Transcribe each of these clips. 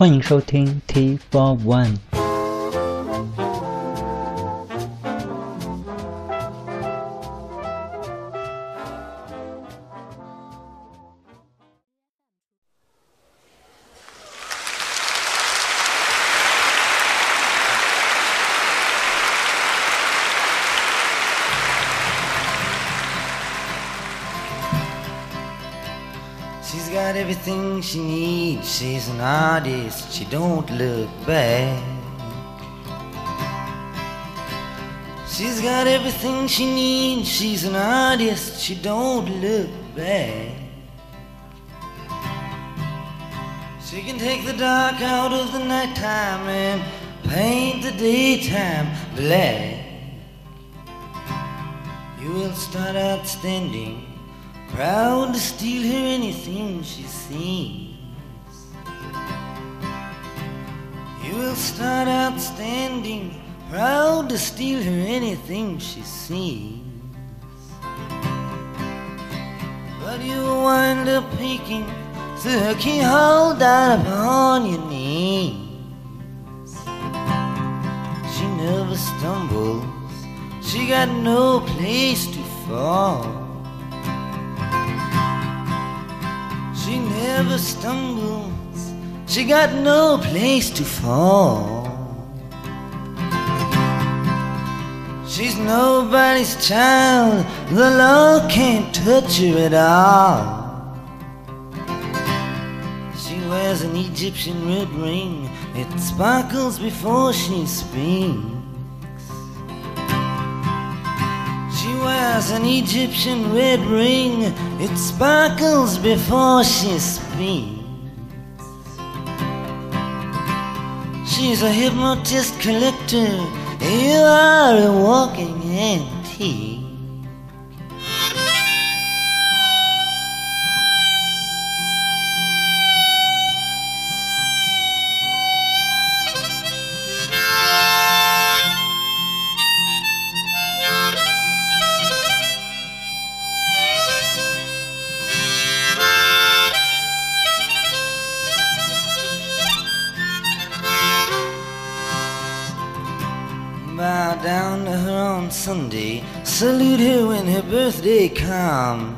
欢迎收听 T Four One。She's got everything she needs. She's an artist. She don't look back. She's got everything she needs. She's an artist. She don't look back. She can take the dark out of the nighttime and paint the daytime black. You will start out standing proud to steal her anything she sees. Start out standing, proud to steal her anything she sees. But you wind up peeking through her keyhole down upon your knees. She never stumbles, she got no place to fall. She never stumbles, she got no place to fall. She's nobody's child, the law can't touch her at all. She wears an Egyptian red ring, it sparkles before she speaks. She wears an Egyptian red ring, it sparkles before she speaks. She's a hypnotist collector, you are a walking antique. Sunday, salute her when her birthday comes.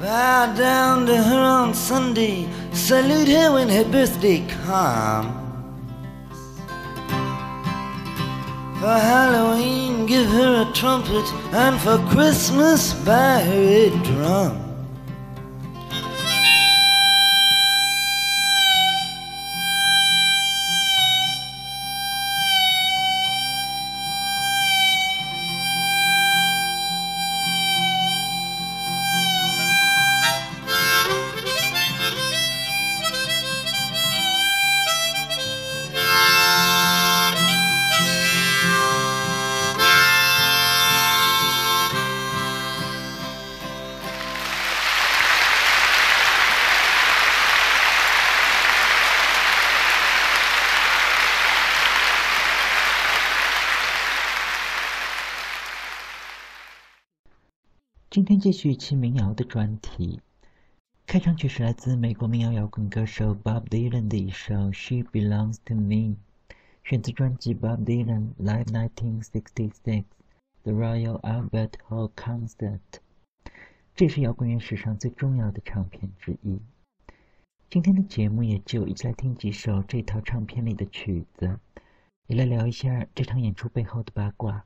Bow down to her on Sunday, salute her when her birthday comes. For Halloween, give her a trumpet, and for Christmas, buy her a drum. 继续期民谣的专题，开场曲是来自美国民谣摇滚歌手 Bob Dylan 的一首《She Belongs to Me》，选自专辑 Bob Dylan Live 1966 The Royal Albert Hall Concert。这是摇滚乐史上最重要的唱片之一。今天的节目也就一起来听几首这套唱片里的曲子，也来聊一下这场演出背后的八卦。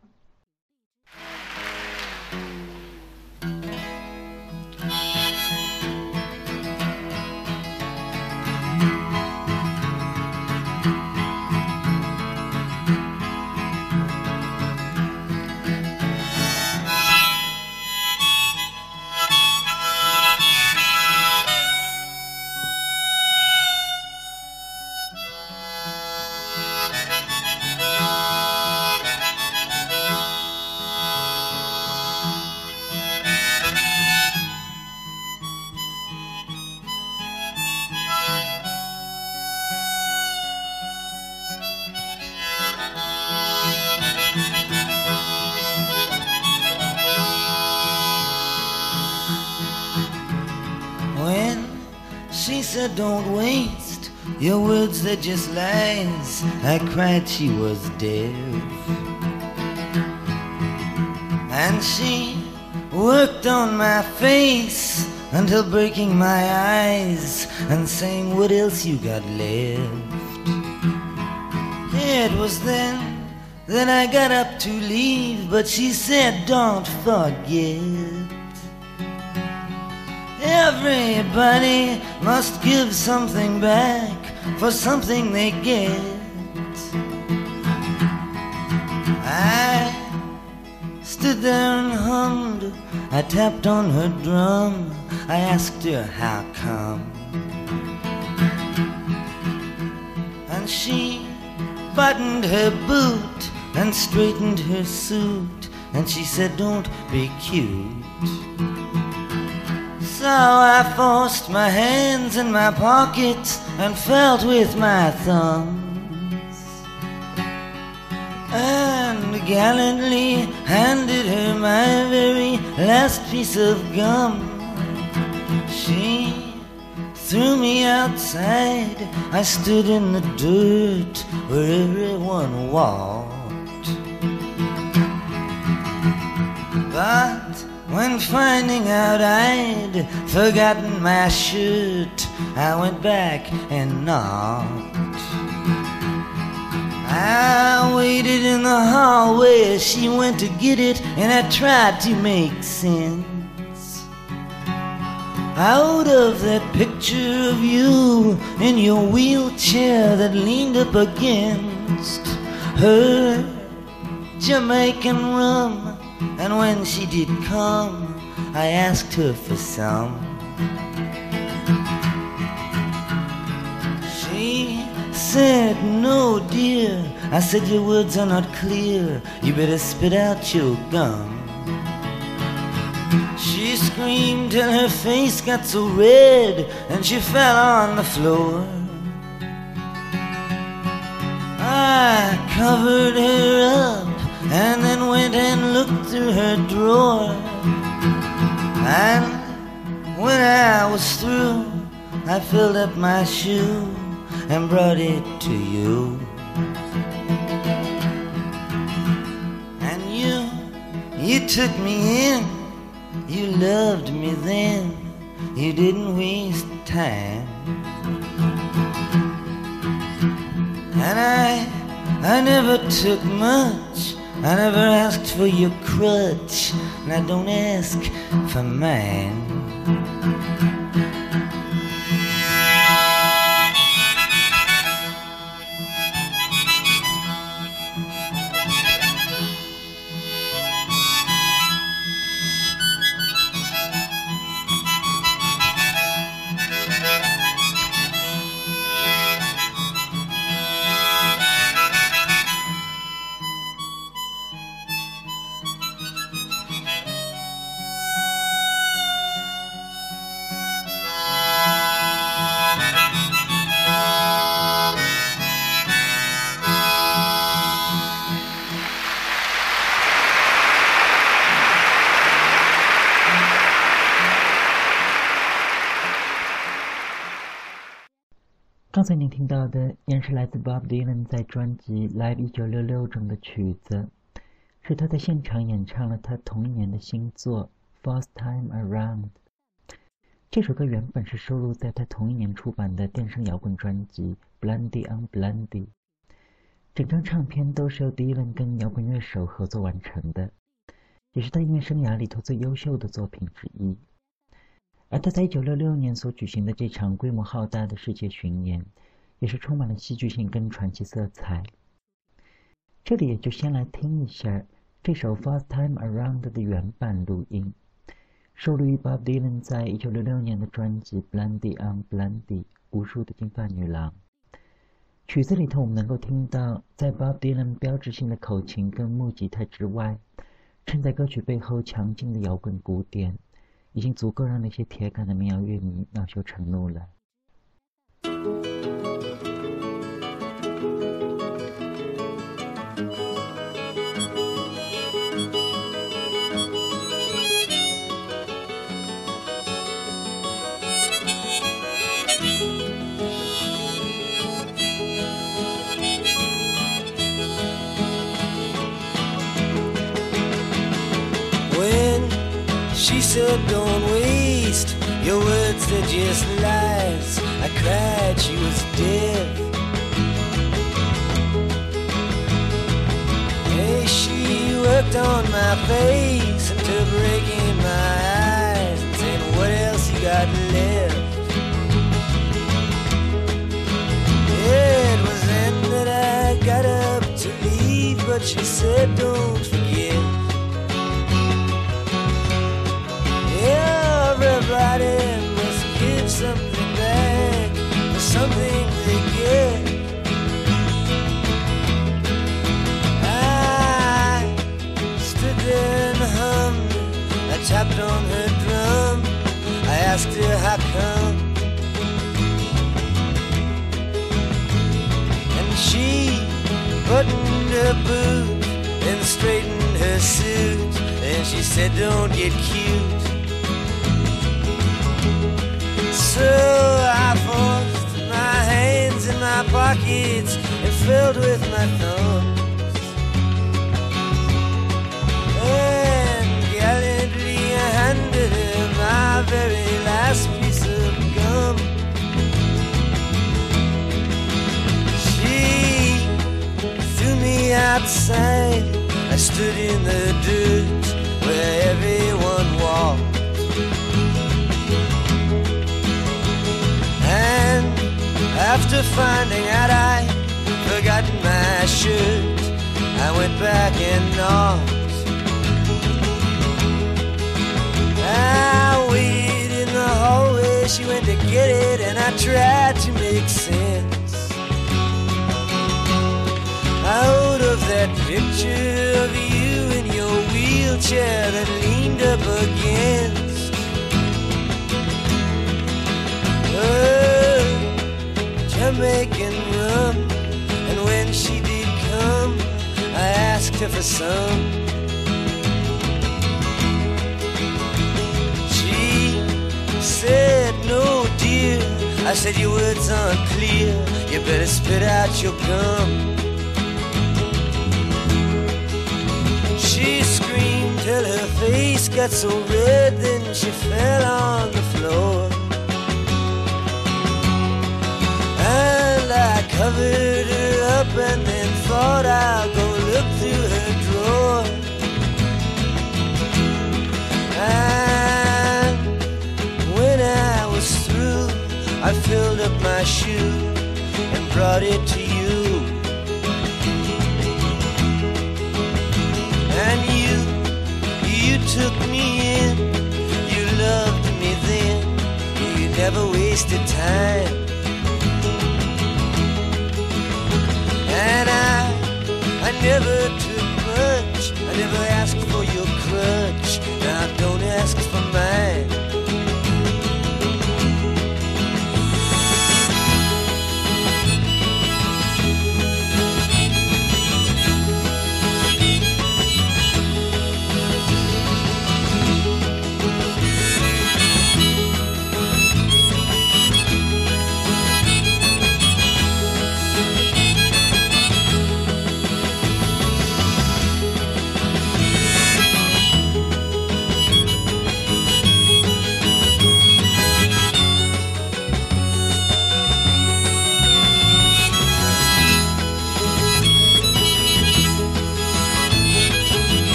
Just lies. I cried, she was deaf. And she worked on my face until breaking my eyes and saying, What else you got left? It was then that I got up to leave, but she said, Don't forget. Everybody must give something back for something they get. I stood there and hummed. I tapped on her drum. I asked her how come. And she buttoned her boot and straightened her suit. And she said, Don't be cute. So I forced my hands in my pockets and felt with my thumbs. And gallantly handed her my very last piece of gum. She threw me outside. I stood in the dirt where everyone walked. Finding out I'd forgotten my shirt, I went back and knocked. I waited in the hallway as she went to get it, and I tried to make sense. Out of that picture of you in your wheelchair that leaned up against her Jamaican rum. And when she did come, I asked her for some. She said, No, dear. I said, Your words are not clear. You better spit out your gum. She screamed till her face got so red and she fell on the floor. I covered her up and then went and looked through her drawer. And when I was through, I filled up my shoe and brought it to you. And you, you took me in, you loved me then, you didn't waste time. And I, I never took much. I never asked for your crutch, and I don't ask for mine. 来自 Bob Dylan 在专辑《Live 1966》中的曲子，是他在现场演唱了他同一年的新作《First Time Around》。这首歌原本是收录在他同一年出版的电声摇滚专辑《Blondie on Blondie》，整张唱片都是由 Dylan 跟摇滚乐手合作完成的，也是他音乐生涯里头最优秀的作品之一。而他在1966年所举行的这场规模浩大的世界巡演，也是充满了戏剧性跟传奇色彩。这里也就先来听一下这首《First Time Around》的原版录音，收录于 Bob Dylan 在1966年的专辑《Blondie on Blondie》无数的金发女郎。曲子里头我们能够听到，在 Bob Dylan 标志性的口琴跟木吉他之外，衬在歌曲背后强劲的摇滚鼓点。已经足够让那些铁杆的民谣乐迷恼羞成怒了。Said, Don't waste your words, they're just lies. I cried, she was deaf. Hey, she worked on my face until breaking my eyes and saying, What else you got left? It was then that I got up to leave, but she said, Don't Tapped on her drum. I asked her how come. And she buttoned her boot and straightened her suit. And she said, Don't get cute. So I forced my hands in my pockets and filled with my thumbs. Outside. I stood in the dirt where everyone walked. And after finding out I'd forgotten my shirt, I went back and knocked. Ah, I waited in the hallway, she went to get it, and I tried to make sense out of that picture of you in your wheelchair that leaned up against. her Jamaican rum, and when she did come, I asked her for some. She said, No, dear. I said, Your words aren't clear. You better spit out your gum. Till her face got so red, then she fell on the floor. And I covered her up and then thought I'll go look through her drawer. And when I was through, I filled up my shoe and brought it to took me in, you loved me then, you never wasted time. And I, I never took much, I never asked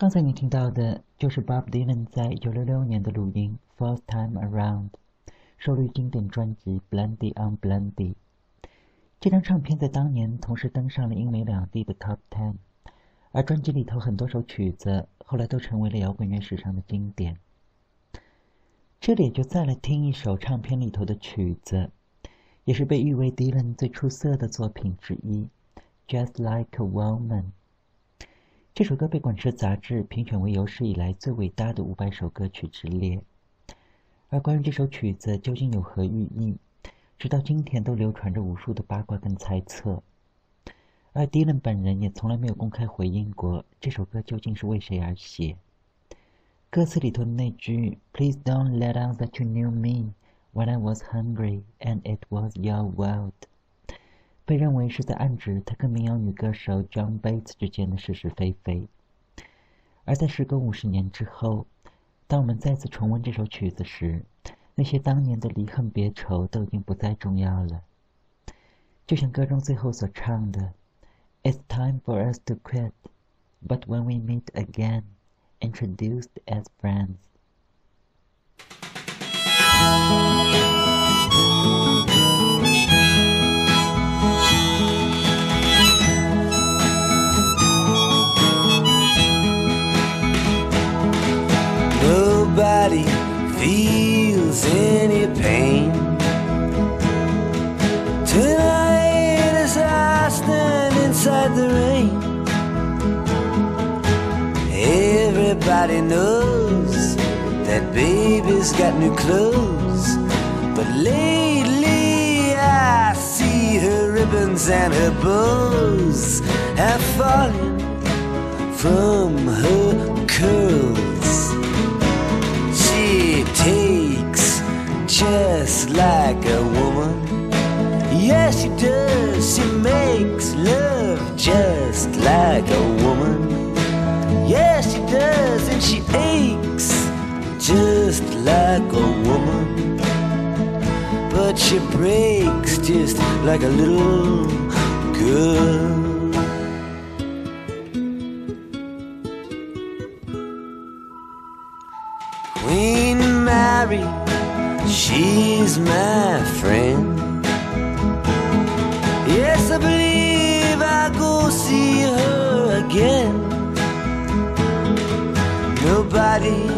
刚才你听到的就是 Bob Dylan 在1966年的录音《First Time Around》，收录经典专辑《Blendy on Blendy》。这张唱片在当年同时登上了英美两地的 Top Ten，而专辑里头很多首曲子后来都成为了摇滚乐史上的经典。这里就再来听一首唱片里头的曲子，也是被誉为 Dylan 最出色的作品之一，《Just Like a Woman》。这首歌被《滚石》杂志评选为有史以来最伟大的五百首歌曲之列。而关于这首曲子究竟有何寓意，直到今天都流传着无数的八卦跟猜测。而迪伦本人也从来没有公开回应过这首歌究竟是为谁而写。歌词里头的那句 “Please don't let on that you knew me, When I was hungry and it was your world，被认为是在暗指他跟民谣女歌手 John Bates 之间的是是非非。而在时隔五十年之后，当我们再次重温这首曲子时，那些当年的离恨别愁都已经不再重要了。就像歌中最后所唱的：“It's time for us to quit, but when we meet again, introduced as friends。” Everybody knows that baby's got new clothes, but lately I see her ribbons and her bows have fallen from her curls. She takes just like a woman. Yes, she does. She makes love just like a woman. Just like a woman. But she breaks just like a little girl. Queen Mary, she's my friend. Yes, I believe I'll go see her again. Nobody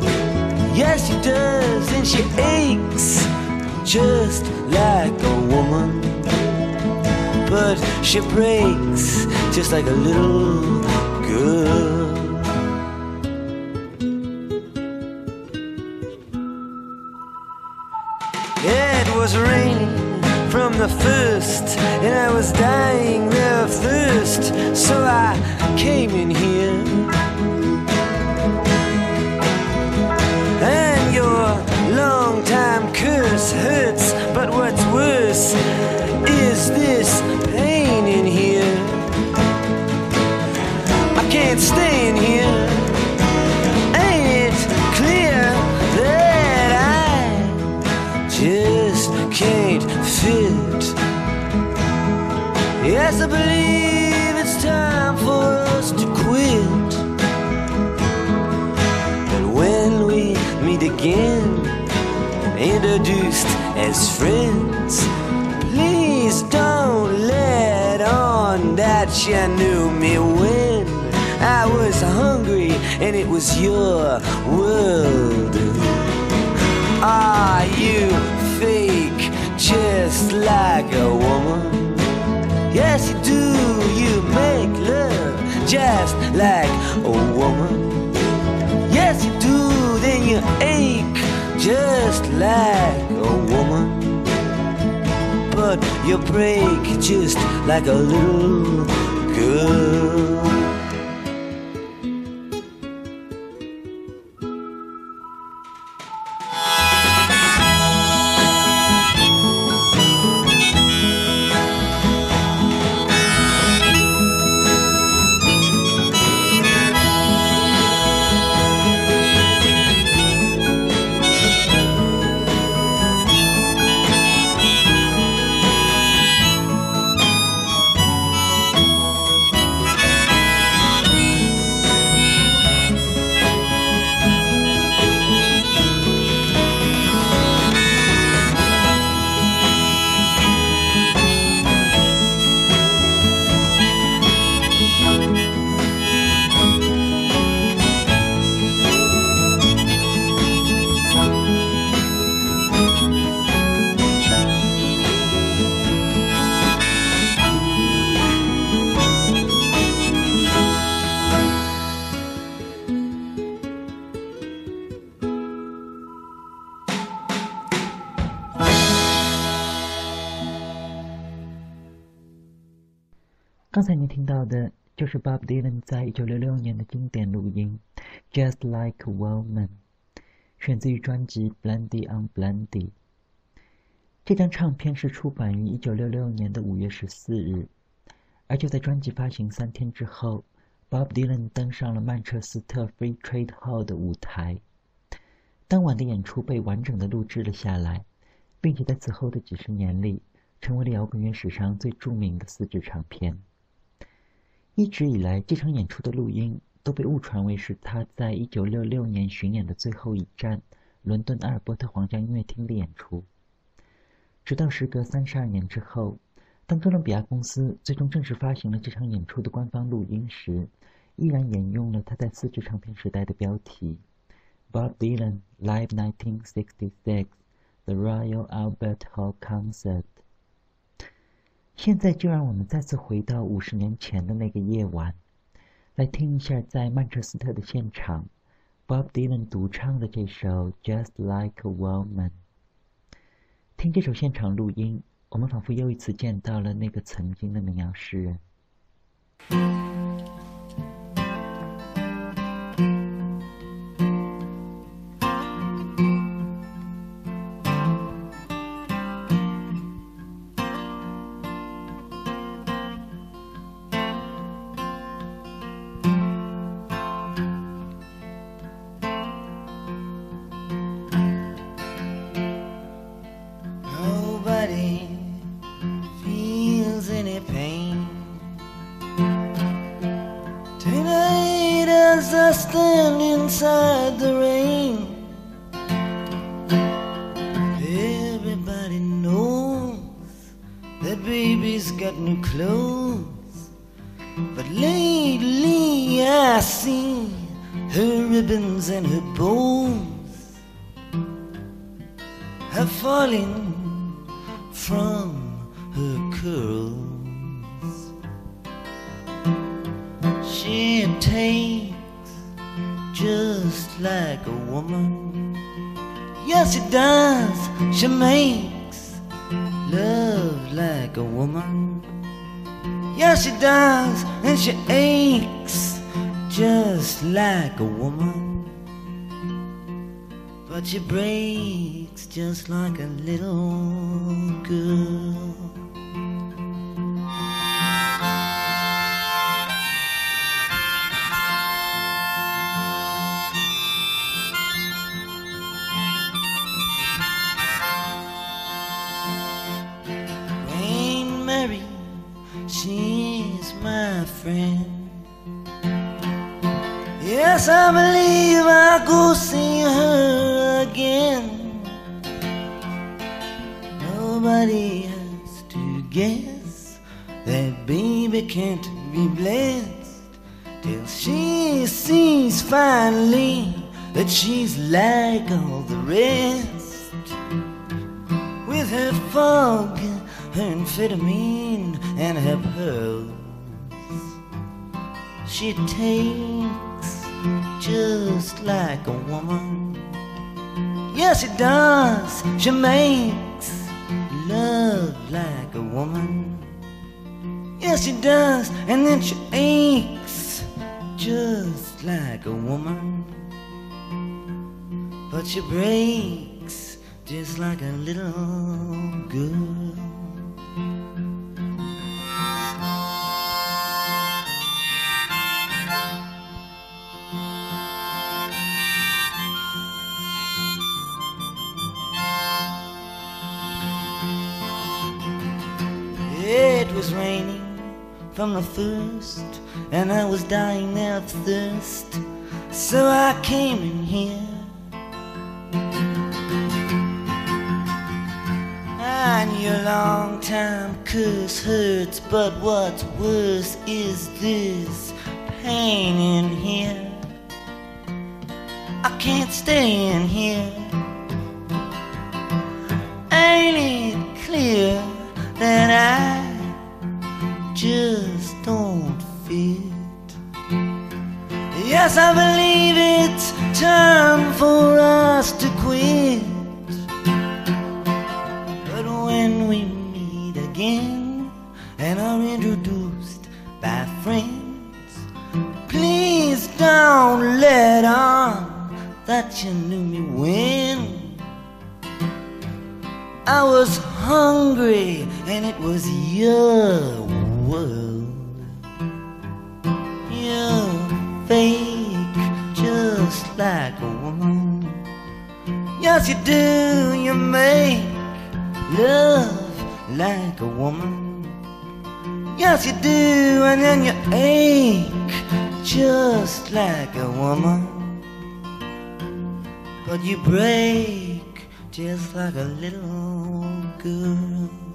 Yes, she does, and she aches just like a woman. But she breaks just like a little girl. It was raining from the first, and I was dying of thirst, so I came in here. Hurts, but what's worse as friends, please don't let on that you knew me when I was hungry and it was your world. Are you fake just like a woman? Yes, you do. You make love just like a woman. Yes, you do. Then you ache just like a woman. But you break just like a little girl. Just Like a Woman》，选自于专辑《Blendy on Blendy》。这张唱片是出版于一九六六年的五月十四日，而就在专辑发行三天之后，Bob Dylan 登上了曼彻斯特 Free Trade Hall 的舞台。当晚的演出被完整的录制了下来，并且在此后的几十年里，成为了摇滚乐史上最著名的四支唱片。一直以来，这场演出的录音都被误传为是他在一九六六年巡演的最后一站——伦敦阿尔伯特皇家音乐厅的演出。直到时隔三十二年之后，当哥伦比亚公司最终正式发行了这场演出的官方录音时，依然沿用了他在四支唱片时代的标题。Bob Dylan Live 1966 The Royal Albert Hall Concert。现在就让我们再次回到五十年前的那个夜晚，来听一下在曼彻斯特的现场，Bob Dylan 独唱的这首《Just Like a Woman》。听这首现场录音，我们仿佛又一次见到了那个曾经的民谣诗人。Just like a little girl. Ain't Mary, she's my friend. Yes, I believe I'll go see her again. Nobody has to guess that baby can't be blessed till she sees finally that she's like all the rest. With her fog, her amphetamine, and her pearls, she takes just like a woman. Yes, it does. She makes love like a woman. Yes, she does. And then she aches just like a woman. But she breaks just like a little girl. Was raining from the first, and I was dying of thirst. So I came in here. And your long time curse hurts, but what's worse is this pain in here. I can't stay in here. Ain't it clear that I just don't fit. Yes, I believe it's time for us to quit. But when we meet again and are introduced by friends, please don't let on that you knew me when. I was hungry and it was your world. You're fake just like a woman. Yes, you do. You make love like a woman. Yes, you do. And then you ache just like a woman. But you break just like a little girl.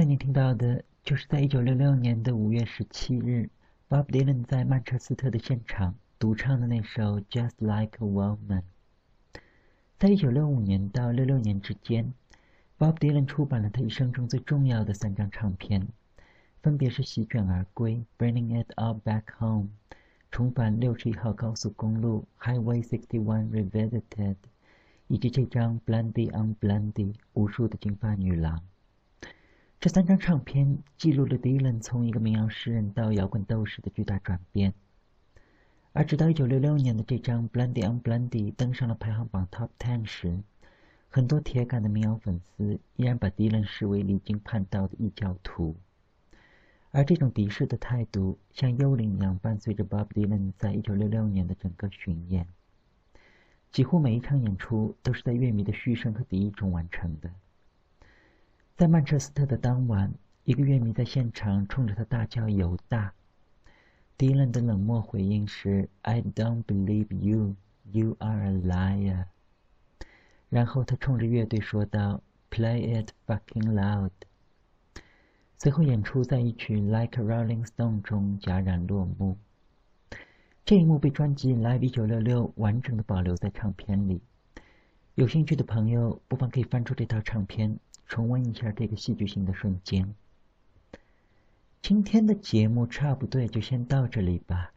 才您听到的就是在一九六六年的五月十七日，Bob Dylan 在曼彻斯特的现场独唱的那首《Just Like a Woman》。在一九六五年到六六年之间，Bob Dylan 出版了他一生中最重要的三张唱片，分别是《席卷而归》（Bringing It All Back Home）、重返六十一号高速公路 （Highway 61 Revisited） 以及这张《Blondie on Blondie》（无数的金发女郎）。这三张唱片记录了 Dylan 从一个民谣诗人到摇滚斗士的巨大转变。而直到1966年的这张《Blondie on Blondie》登上了排行榜 Top Ten 时，很多铁杆的民谣粉丝依然把 Dylan 视为离经叛道的异教徒。而这种敌视的态度像幽灵一样伴随着 Bob Dylan 在1966年的整个巡演。几乎每一场演出都是在乐迷的嘘声和敌意中完成的。在曼彻斯特的当晚，一个乐迷在现场冲着他大叫“犹大”。迪伦的冷漠回应是 “I don't believe you, you are a liar。”然后他冲着乐队说道 “Play it fucking loud。”随后演出在一曲《Like Rolling Stone》中戛然落幕。这一幕被专辑《Live 1966》完整的保留在唱片里。有兴趣的朋友不妨可以翻出这套唱片。重温一下这个戏剧性的瞬间。今天的节目差不多就先到这里吧。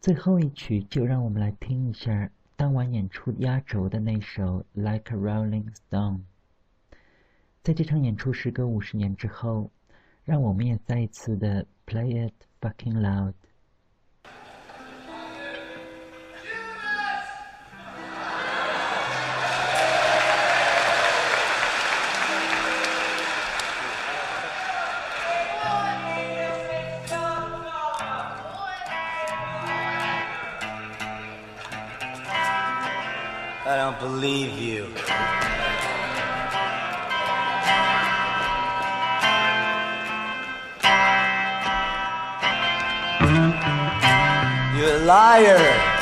最后一曲就让我们来听一下当晚演出压轴的那首《Like a Rolling Stone》。在这场演出时隔五十年之后，让我们也再一次的 Play it fucking loud。You're a liar.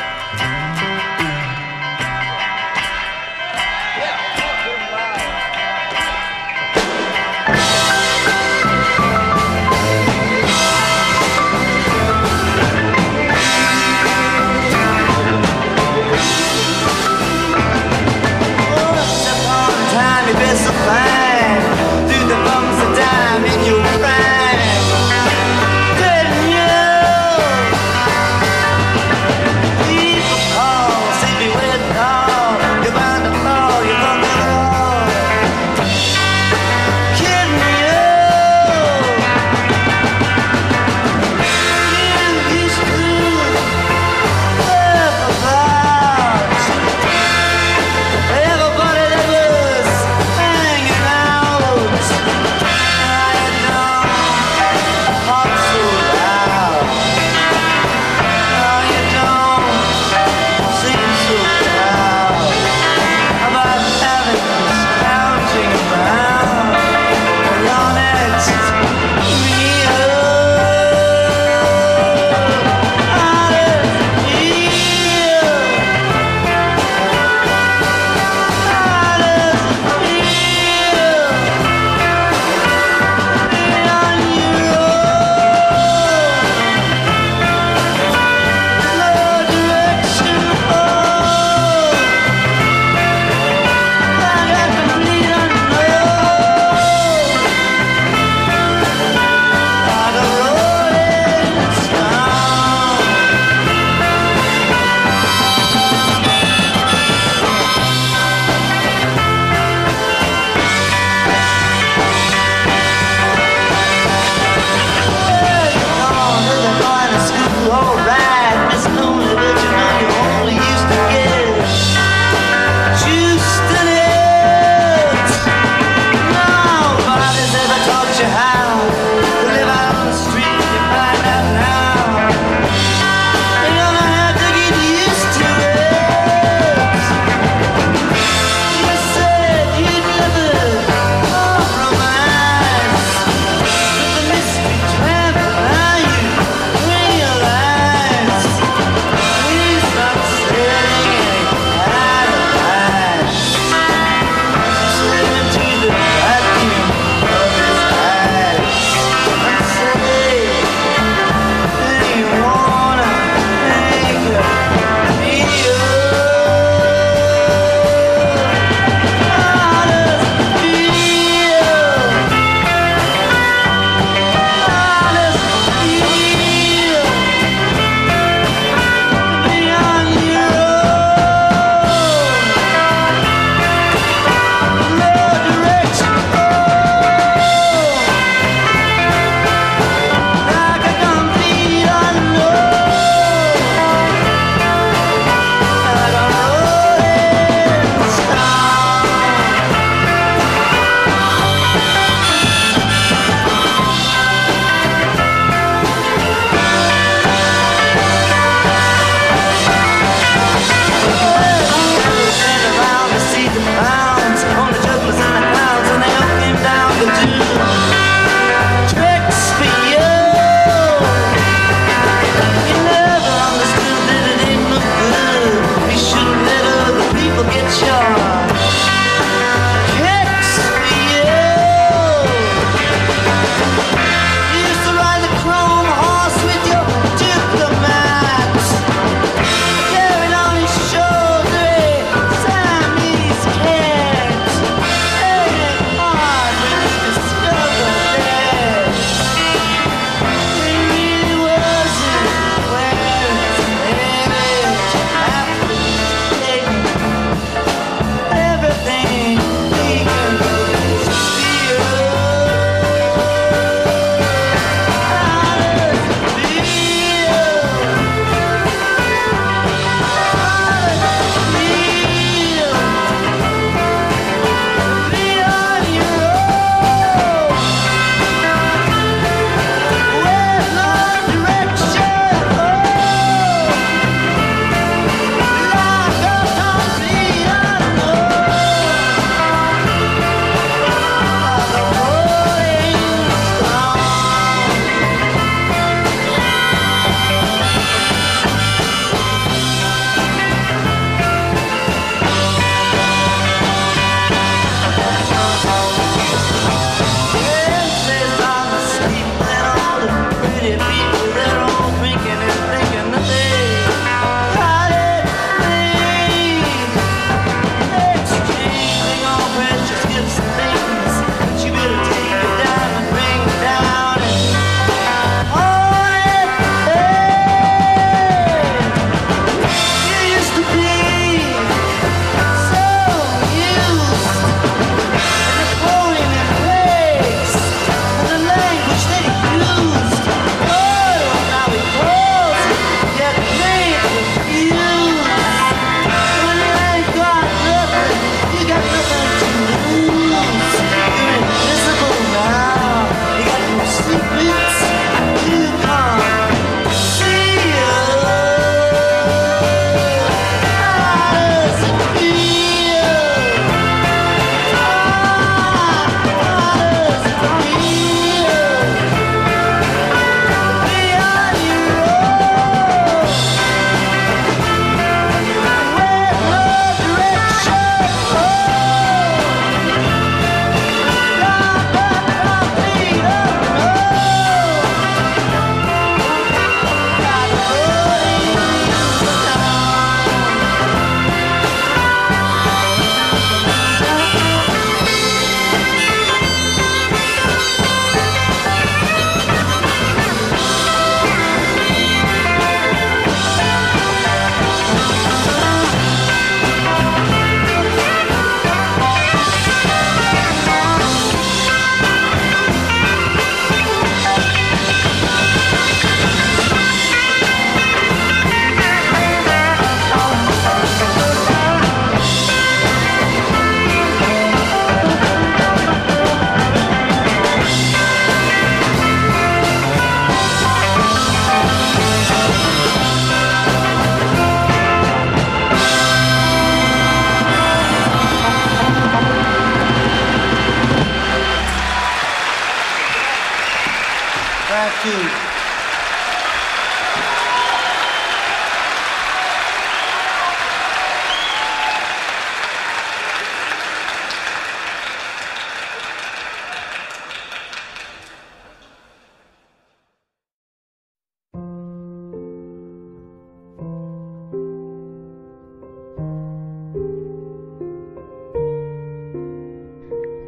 it be?